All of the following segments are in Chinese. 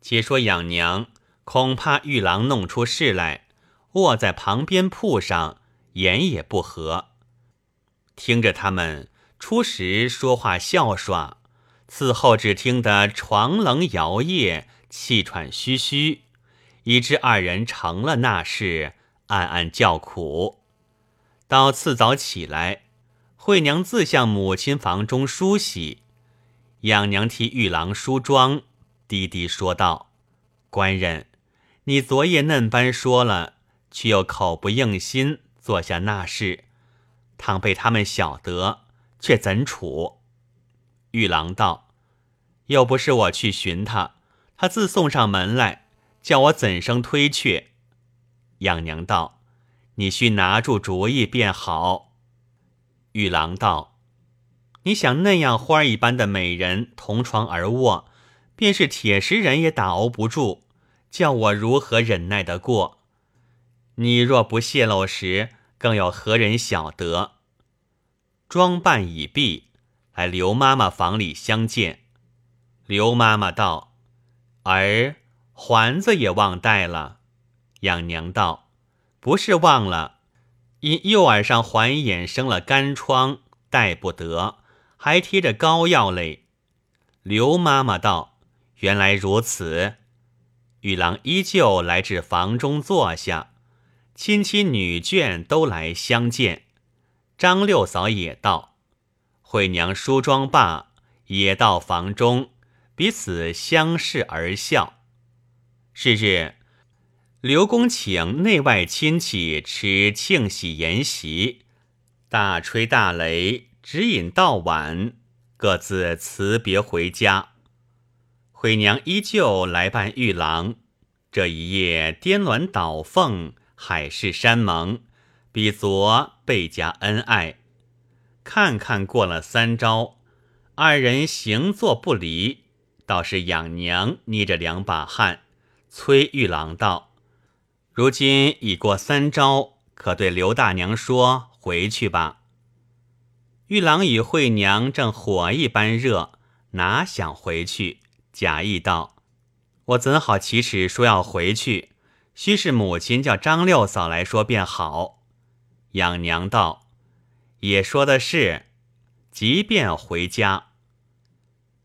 且说养娘恐怕玉郎弄出事来，卧在旁边铺上，言也不合。听着他们初时说话笑耍，此后只听得床棱摇曳，气喘吁吁，以致二人成了那事，暗暗叫苦。到次早起来，惠娘自向母亲房中梳洗，养娘替玉郎梳妆，低低说道：“官人，你昨夜嫩般说了，却又口不应心，做下那事，倘被他们晓得。”却怎处？玉郎道：“又不是我去寻他，他自送上门来，叫我怎生推却？”养娘道：“你须拿住主意便好。”玉郎道：“你想那样花一般的美人同床而卧，便是铁石人也打熬不住，叫我如何忍耐得过？你若不泄露时，更有何人晓得？”装扮已毕，来刘妈妈房里相见。刘妈妈道：“儿环子也忘带了。”养娘道：“不是忘了，因右耳上环眼生了干疮，戴不得，还贴着膏药嘞。”刘妈妈道：“原来如此。”玉郎依旧来至房中坐下，亲戚女眷都来相见。张六嫂也到，惠娘梳妆罢，也到房中，彼此相视而笑。是日，刘公请内外亲戚吃庆喜筵席，大吹大擂，直饮到晚，各自辞别回家。惠娘依旧来伴玉郎，这一夜颠鸾倒凤，海誓山盟。比昨倍加恩爱，看看过了三招，二人行坐不离，倒是养娘捏着两把汗，催玉郎道：“如今已过三招，可对刘大娘说回去吧。”玉郎与惠娘正火一般热，哪想回去？贾意道：“我怎好启齿说要回去？须是母亲叫张六嫂来说便好。”养娘道：“也说的是，即便回家。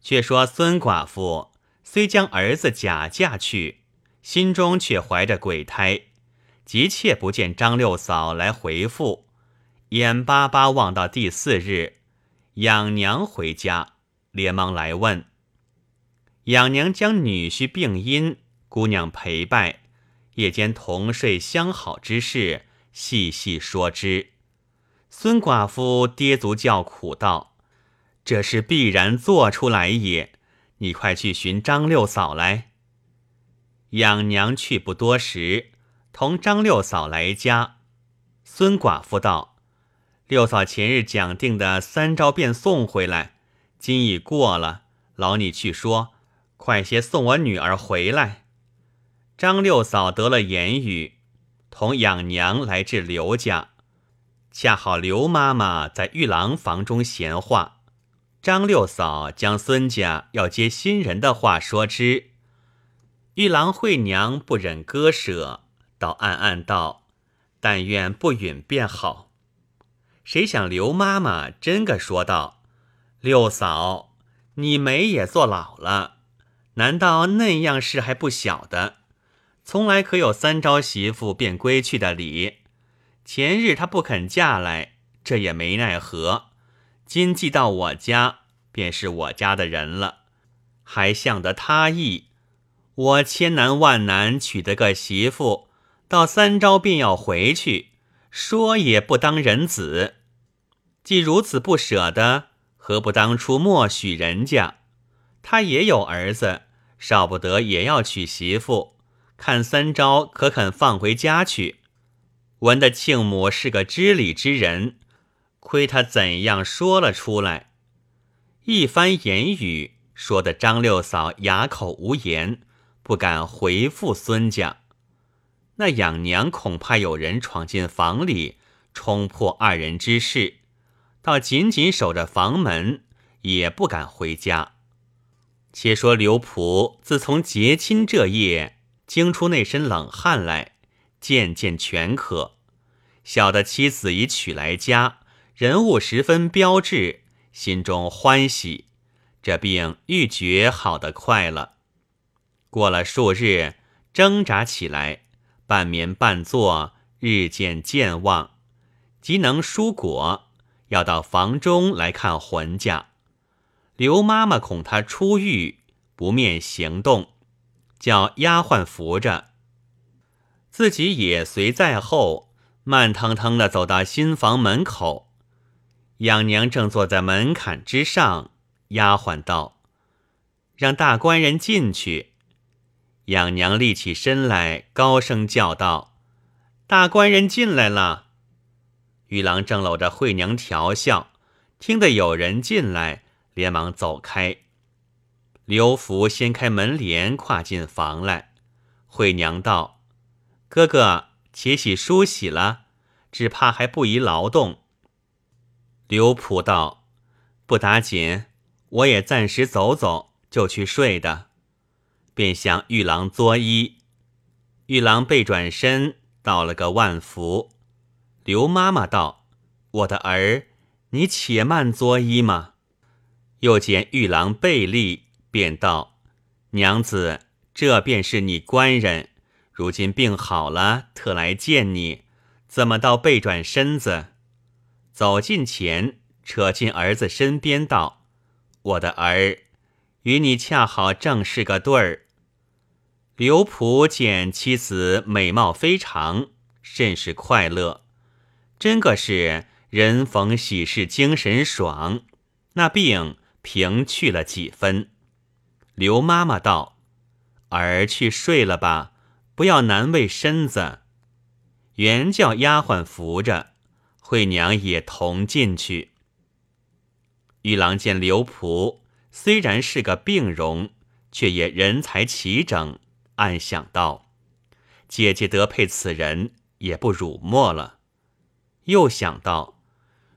却说孙寡妇虽将儿子假嫁去，心中却怀着鬼胎，急切不见张六嫂来回复，眼巴巴望到第四日，养娘回家，连忙来问。养娘将女婿病因、姑娘陪拜、夜间同睡相好之事。”细细说之，孙寡妇跌足叫苦道：“这是必然做出来也。你快去寻张六嫂来。”养娘去不多时，同张六嫂来家。孙寡妇道：“六嫂前日讲定的三招便送回来，今已过了，劳你去说，快些送我女儿回来。”张六嫂得了言语。同养娘来至刘家，恰好刘妈妈在玉郎房中闲话，张六嫂将孙家要接新人的话说之，玉郎惠娘不忍割舍，倒暗暗道：“但愿不允便好。”谁想刘妈妈真个说道：“六嫂，你眉也做老了，难道那样事还不晓得？”从来可有三招媳妇便归去的理？前日她不肯嫁来，这也没奈何。今既到我家，便是我家的人了，还向得他意。我千难万难娶得个媳妇，到三招便要回去，说也不当人子。既如此不舍得，何不当初默许人家？他也有儿子，少不得也要娶媳妇。看三招可肯放回家去？闻得庆母是个知礼之人，亏他怎样说了出来。一番言语说得张六嫂哑口无言，不敢回复孙家。那养娘恐怕有人闯进房里，冲破二人之事，倒紧紧守着房门，也不敢回家。且说刘璞自从结亲这夜，惊出那身冷汗来，渐渐全可。晓得妻子已娶来家，人物十分标致，心中欢喜，这病愈觉好得快了。过了数日，挣扎起来，半眠半坐，日渐健忘，即能蔬果，要到房中来看魂家。刘妈妈恐他出狱不面行动，叫丫鬟扶着，自己也随在后，慢腾腾的走到新房门口。养娘正坐在门槛之上，丫鬟道：“让大官人进去。”养娘立起身来，高声叫道：“大官人进来了。”玉郎正搂着惠娘调笑，听得有人进来。连忙走开，刘福掀开门帘，跨进房来。惠娘道：“哥哥，且洗梳洗了，只怕还不宜劳动。”刘普道：“不打紧，我也暂时走走，就去睡的。”便向玉郎作揖。玉郎背转身，道了个万福。刘妈妈道：“我的儿，你且慢作揖嘛。”又见玉郎背立，便道：“娘子，这便是你官人，如今病好了，特来见你，怎么倒背转身子？”走近前，扯进儿子身边，道：“我的儿，与你恰好正是个对儿。”刘璞见妻子美貌非常，甚是快乐，真个是人逢喜事精神爽，那病。平去了几分，刘妈妈道：“儿去睡了吧，不要难为身子。”原叫丫鬟扶着，惠娘也同进去。玉郎见刘仆虽然是个病容，却也人才齐整，暗想道：“姐姐得配此人，也不辱没了。”又想到，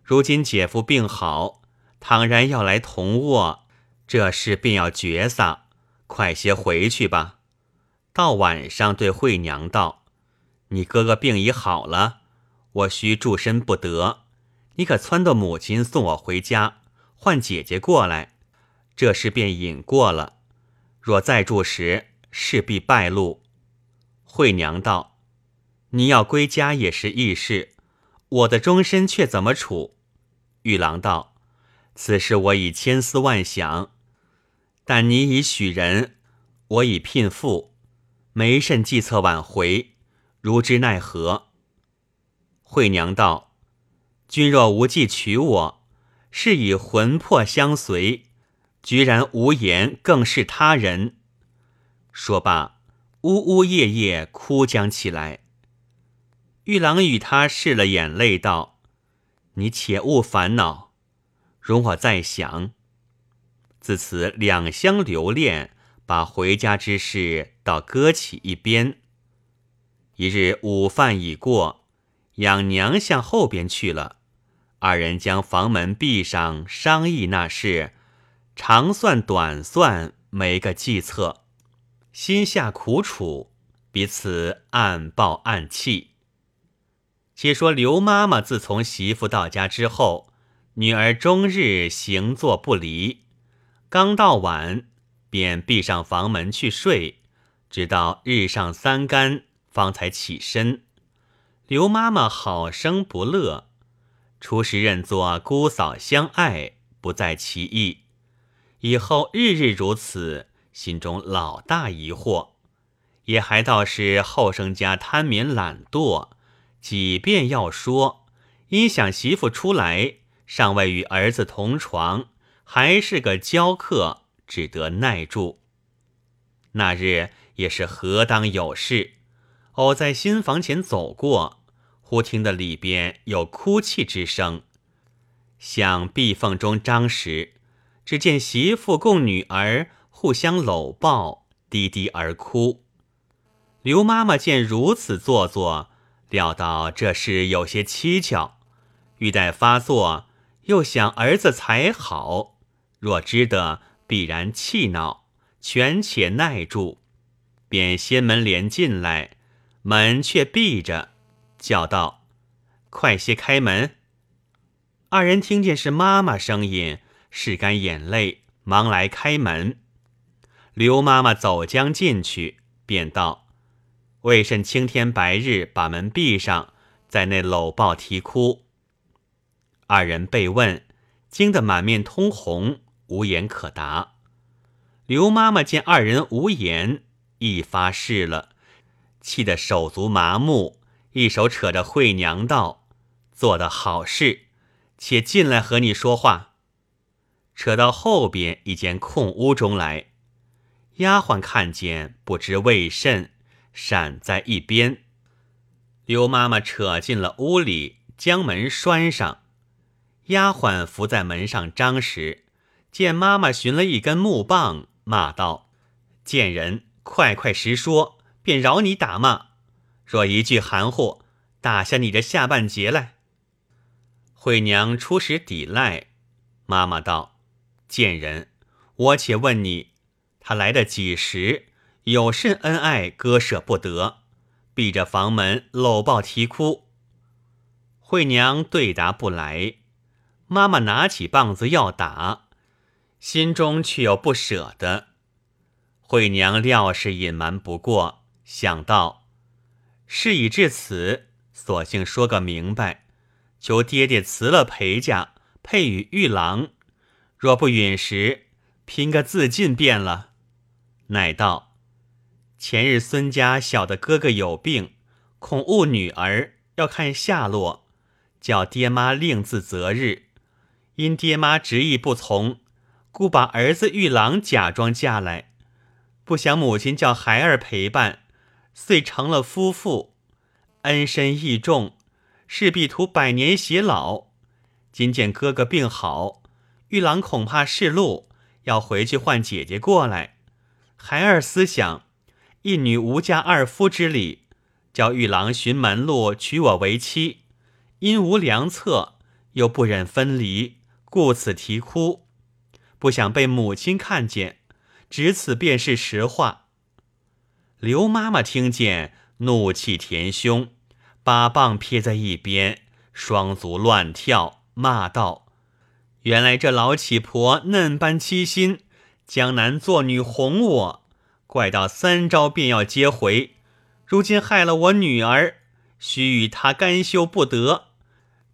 如今姐夫病好。倘然要来同卧，这事便要绝撒，快些回去吧。到晚上对惠娘道：“你哥哥病已好了，我须住身不得，你可撺掇母亲送我回家，唤姐姐过来，这事便隐过了。若再住时，势必败露。”惠娘道：“你要归家也是易事，我的终身却怎么处？”玉郎道。此事我已千思万想，但你已许人，我已聘妇，没甚计策挽回，如之奈何？惠娘道：“君若无计娶我，是以魂魄相随，居然无言，更是他人。”说罢，呜呜咽咽哭将起来。玉郎与他拭了眼泪，道：“你且勿烦恼。”容我再想。自此两相留恋，把回家之事倒搁起一边。一日午饭已过，养娘向后边去了，二人将房门闭上，商议那事，长算短算，没个计策，心下苦楚，彼此暗抱暗泣。且说刘妈妈自从媳妇到家之后。女儿终日行坐不离，刚到晚便闭上房门去睡，直到日上三竿方才起身。刘妈妈好生不乐，初时认作姑嫂相爱，不在其意。以后日日如此，心中老大疑惑，也还倒是后生家贪眠懒惰，几遍要说，因想媳妇出来。尚未与儿子同床，还是个娇客，只得耐住。那日也是何当有事，偶在新房前走过，忽听得里边有哭泣之声，向壁缝中张时，只见媳妇共女儿互相搂抱，低低而哭。刘妈妈见如此做作，料到这事有些蹊跷，欲待发作。又想儿子才好，若知得必然气恼，权且耐住，便掀门帘进来，门却闭着，叫道：“快些开门！”二人听见是妈妈声音，拭干眼泪，忙来开门。刘妈妈走将进去，便道：“为甚青天白日把门闭上，在那搂抱啼哭？”二人被问，惊得满面通红，无言可答。刘妈妈见二人无言，一发誓了，气得手足麻木，一手扯着惠娘道：“做的好事，且进来和你说话。”扯到后边一间空屋中来，丫鬟看见，不知为甚，闪在一边。刘妈妈扯进了屋里，将门拴上。丫鬟伏在门上张时，见妈妈寻了一根木棒。骂道：“贱人，快快实说，便饶你打骂；若一句含糊，打下你的下半截来。”惠娘初时抵赖，妈妈道：“贱人，我且问你，他来的几时？有甚恩爱，割舍不得？闭着房门搂抱啼哭。”惠娘对答不来，妈妈拿起棒子要打。心中却又不舍得，惠娘料是隐瞒不过，想到事已至此，索性说个明白，求爹爹辞了陪嫁，配与玉郎。若不允时，拼个自尽便了。乃道前日孙家晓得哥哥有病，恐误女儿，要看下落，叫爹妈另自择日。因爹妈执意不从。故把儿子玉郎假装嫁来，不想母亲叫孩儿陪伴，遂成了夫妇，恩深义重，势必图百年偕老。今见哥哥病好，玉郎恐怕是路，要回去唤姐姐过来。孩儿思想，一女无嫁二夫之礼，叫玉郎寻门路娶我为妻，因无良策，又不忍分离，故此啼哭。不想被母亲看见，只此便是实话。刘妈妈听见，怒气填胸，把棒撇在一边，双足乱跳，骂道：“原来这老乞婆嫩般欺心，江南做女哄我，怪到三招便要接回，如今害了我女儿，须与她甘休不得，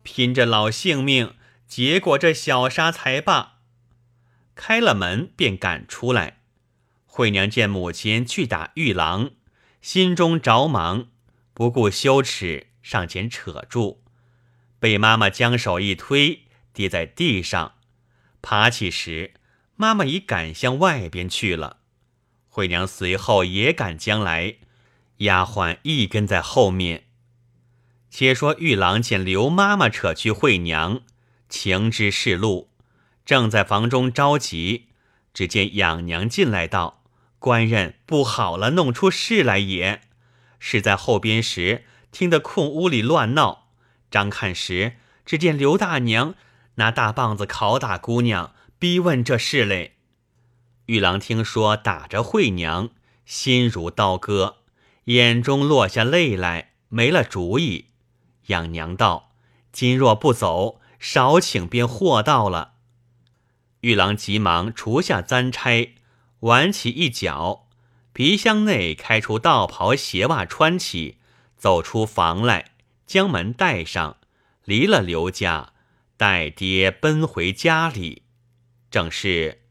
拼着老性命，结果这小沙才罢。”开了门，便赶出来。惠娘见母亲去打玉郎，心中着忙，不顾羞耻，上前扯住，被妈妈将手一推，跌在地上。爬起时，妈妈已赶向外边去了。惠娘随后也赶将来，丫鬟一跟在后面。且说玉郎见刘妈妈扯去惠娘，情知是路。正在房中着急，只见养娘进来道：“官人不好了，弄出事来也。”是在后边时，听得空屋里乱闹，张看时，只见刘大娘拿大棒子拷打姑娘，逼问这事嘞。玉郎听说打着惠娘，心如刀割，眼中落下泪来，没了主意。养娘道：“今若不走，少请便祸到了。”玉郎急忙除下簪钗，挽起一角，皮箱内开出道袍鞋袜穿起，走出房来，将门带上，离了刘家，带爹奔回家里。正是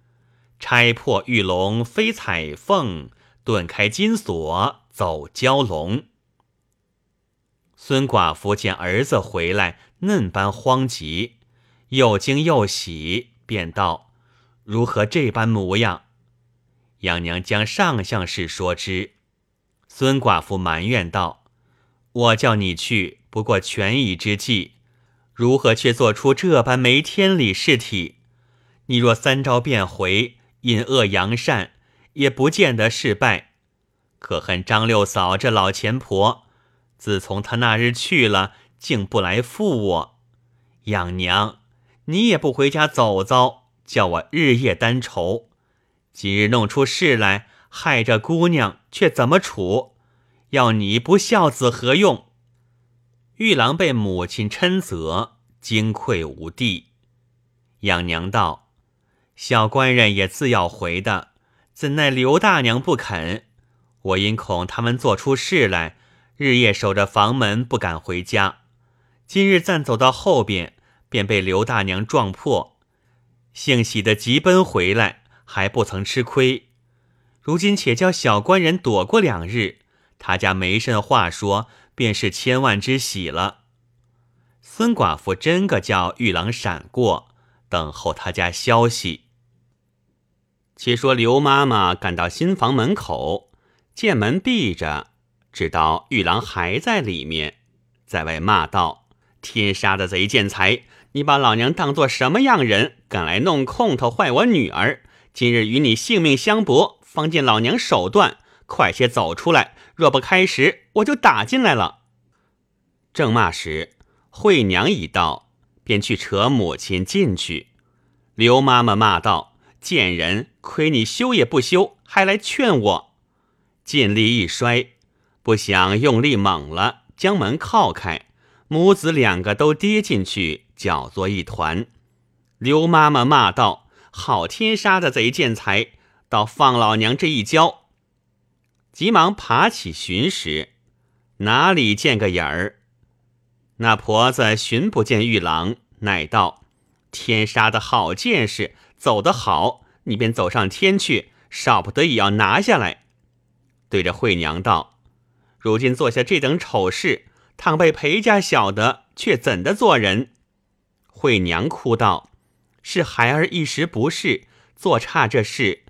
拆破玉龙飞彩凤，顿开金锁走蛟龙。孙寡妇见儿子回来，嫩般慌急，又惊又喜。便道：“如何这般模样？”杨娘将上相事说之。孙寡妇埋怨道：“我叫你去，不过权宜之计，如何却做出这般没天理事体？你若三招便回，引恶扬善，也不见得事败。可恨张六嫂这老钱婆，自从她那日去了，竟不来负我。养娘。”你也不回家走走，叫我日夜担愁。今日弄出事来，害着姑娘，却怎么处？要你不孝子何用？”玉郎被母亲嗔责，惊愧无地。养娘道：“小官人也自要回的，怎奈刘大娘不肯？我因恐他们做出事来，日夜守着房门，不敢回家。今日暂走到后边，便被刘大娘撞破。幸喜的急奔回来，还不曾吃亏。如今且叫小官人躲过两日，他家没甚话说。”便是千万之喜了。孙寡妇真个叫玉郎闪过，等候他家消息。且说刘妈妈赶到新房门口，见门闭着，知道玉郎还在里面，在外骂道：“天杀的贼贱财！你把老娘当做什么样人，敢来弄空头坏我女儿？今日与你性命相搏，方见老娘手段。快些走出来！”若不开时，我就打进来了。正骂时，惠娘已到，便去扯母亲进去。刘妈妈骂道：“贱人，亏你羞也不羞，还来劝我！”尽力一摔，不想用力猛了，将门靠开，母子两个都跌进去，搅作一团。刘妈妈骂道：“好天杀的贼见财，倒放老娘这一跤！”急忙爬起寻时，哪里见个影儿？那婆子寻不见玉郎，乃道：“天杀的好见识，走得好，你便走上天去，少不得也要拿下来。”对着惠娘道：“如今做下这等丑事，倘被裴家晓得，却怎的做人？”惠娘哭道：“是孩儿一时不适，做差这事，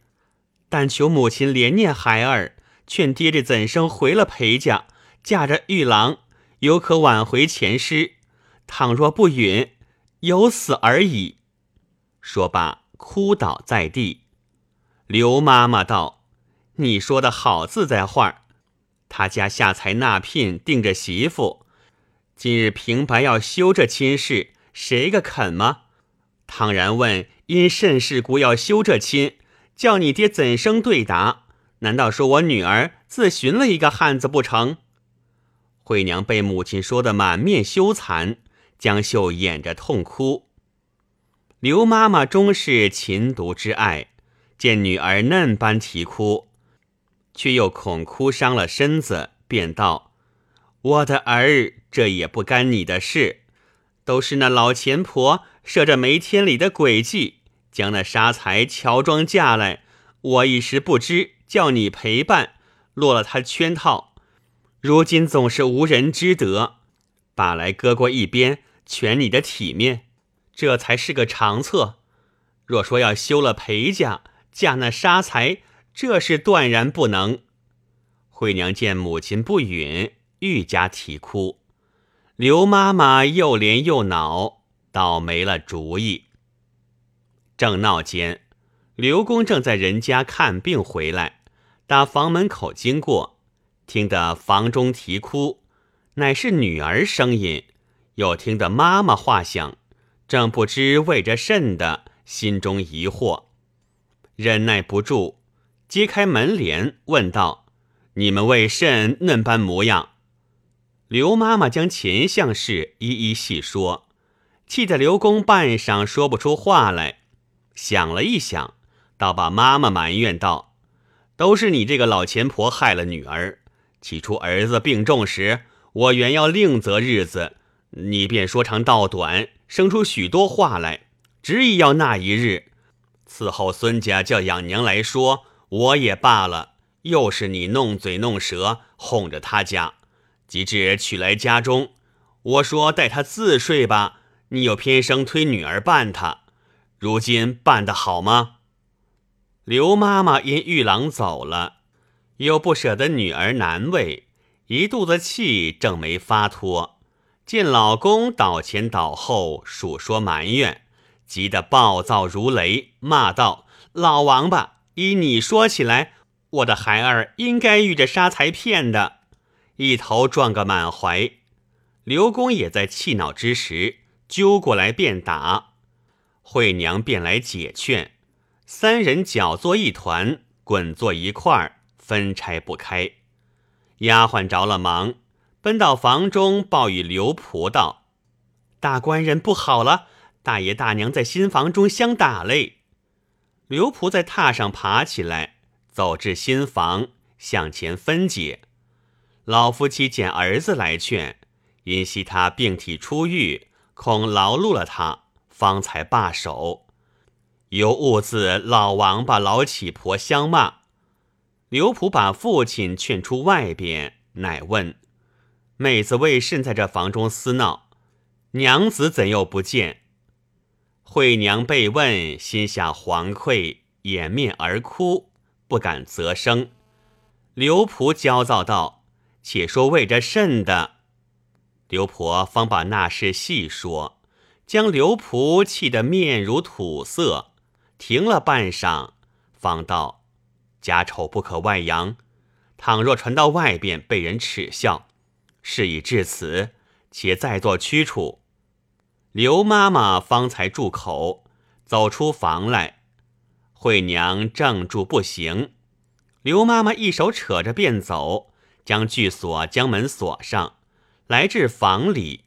但求母亲怜念孩儿。”劝爹爹怎生回了裴家，嫁着玉郎，犹可挽回前失。倘若不允，有死而已。说罢，哭倒在地。刘妈妈道：“你说的好自在话他家下才纳聘，定着媳妇，今日平白要休这亲事，谁个肯吗？倘然问因甚事故要休这亲，叫你爹怎生对答？”难道说我女儿自寻了一个汉子不成？惠娘被母亲说得满面羞惭，江秀掩着痛哭。刘妈妈终是勤读之爱，见女儿嫩般啼哭，却又恐哭伤了身子，便道：“我的儿，这也不干你的事，都是那老钱婆设着没天理的诡计，将那杀财乔装嫁来，我一时不知。”叫你陪伴，落了他圈套，如今总是无人知得，把来搁过一边，全你的体面，这才是个长策。若说要休了裴家，嫁那杀财，这是断然不能。惠娘见母亲不允，愈加啼哭。刘妈妈又怜又恼，倒没了主意。正闹间，刘公正在人家看病回来。打房门口经过，听得房中啼哭，乃是女儿声音。又听得妈妈话响，正不知为着甚的，心中疑惑，忍耐不住，揭开门帘问道：“你们为甚嫩般模样？”刘妈妈将前相事一一细说，气得刘公半晌说不出话来。想了一想，倒把妈妈埋怨道。都是你这个老钱婆害了女儿。起初儿子病重时，我原要另择日子，你便说长道短，生出许多话来，执意要那一日。伺候孙家叫养娘来说，我也罢了。又是你弄嘴弄舌，哄着他家，及至娶来家中，我说带他自睡吧，你又偏生推女儿办他。如今办得好吗？刘妈妈因玉郎走了，又不舍得女儿难为，一肚子气正没发脱。见老公倒前倒后数说埋怨，急得暴躁如雷，骂道：“老王八！依你说起来，我的孩儿应该遇着杀财骗的，一头撞个满怀。”刘公也在气恼之时，揪过来便打，惠娘便来解劝。三人搅作一团，滚作一块儿，分拆不开。丫鬟着了忙，奔到房中报与刘仆道：“大官人不好了，大爷大娘在新房中相打嘞。”刘仆在榻上爬起来，走至新房，向前分解。老夫妻见儿子来劝，因惜他病体初愈，恐劳碌了他，方才罢手。又误自老王八、老乞婆相骂。刘仆把父亲劝出外边，乃问：“妹子为甚在这房中厮闹？娘子怎又不见？”惠娘被问，心下惶愧，掩面而哭，不敢啧声。刘仆焦躁道：“且说为着甚的？”刘婆方把那事细说，将刘仆气得面如土色，停了半晌，方道：“家丑不可外扬，倘若传到外边，被人耻笑。事已至此，且再做驱除。”刘妈妈方才住口，走出房来。惠娘正住不行，刘妈妈一手扯着便走，将具锁将门锁上，来至房里。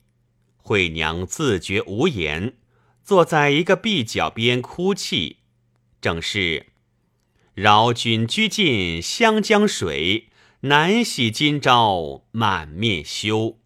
惠娘自觉无言，坐在一个壁角边哭泣。正是：饶君居尽湘江水，难洗今朝满面羞。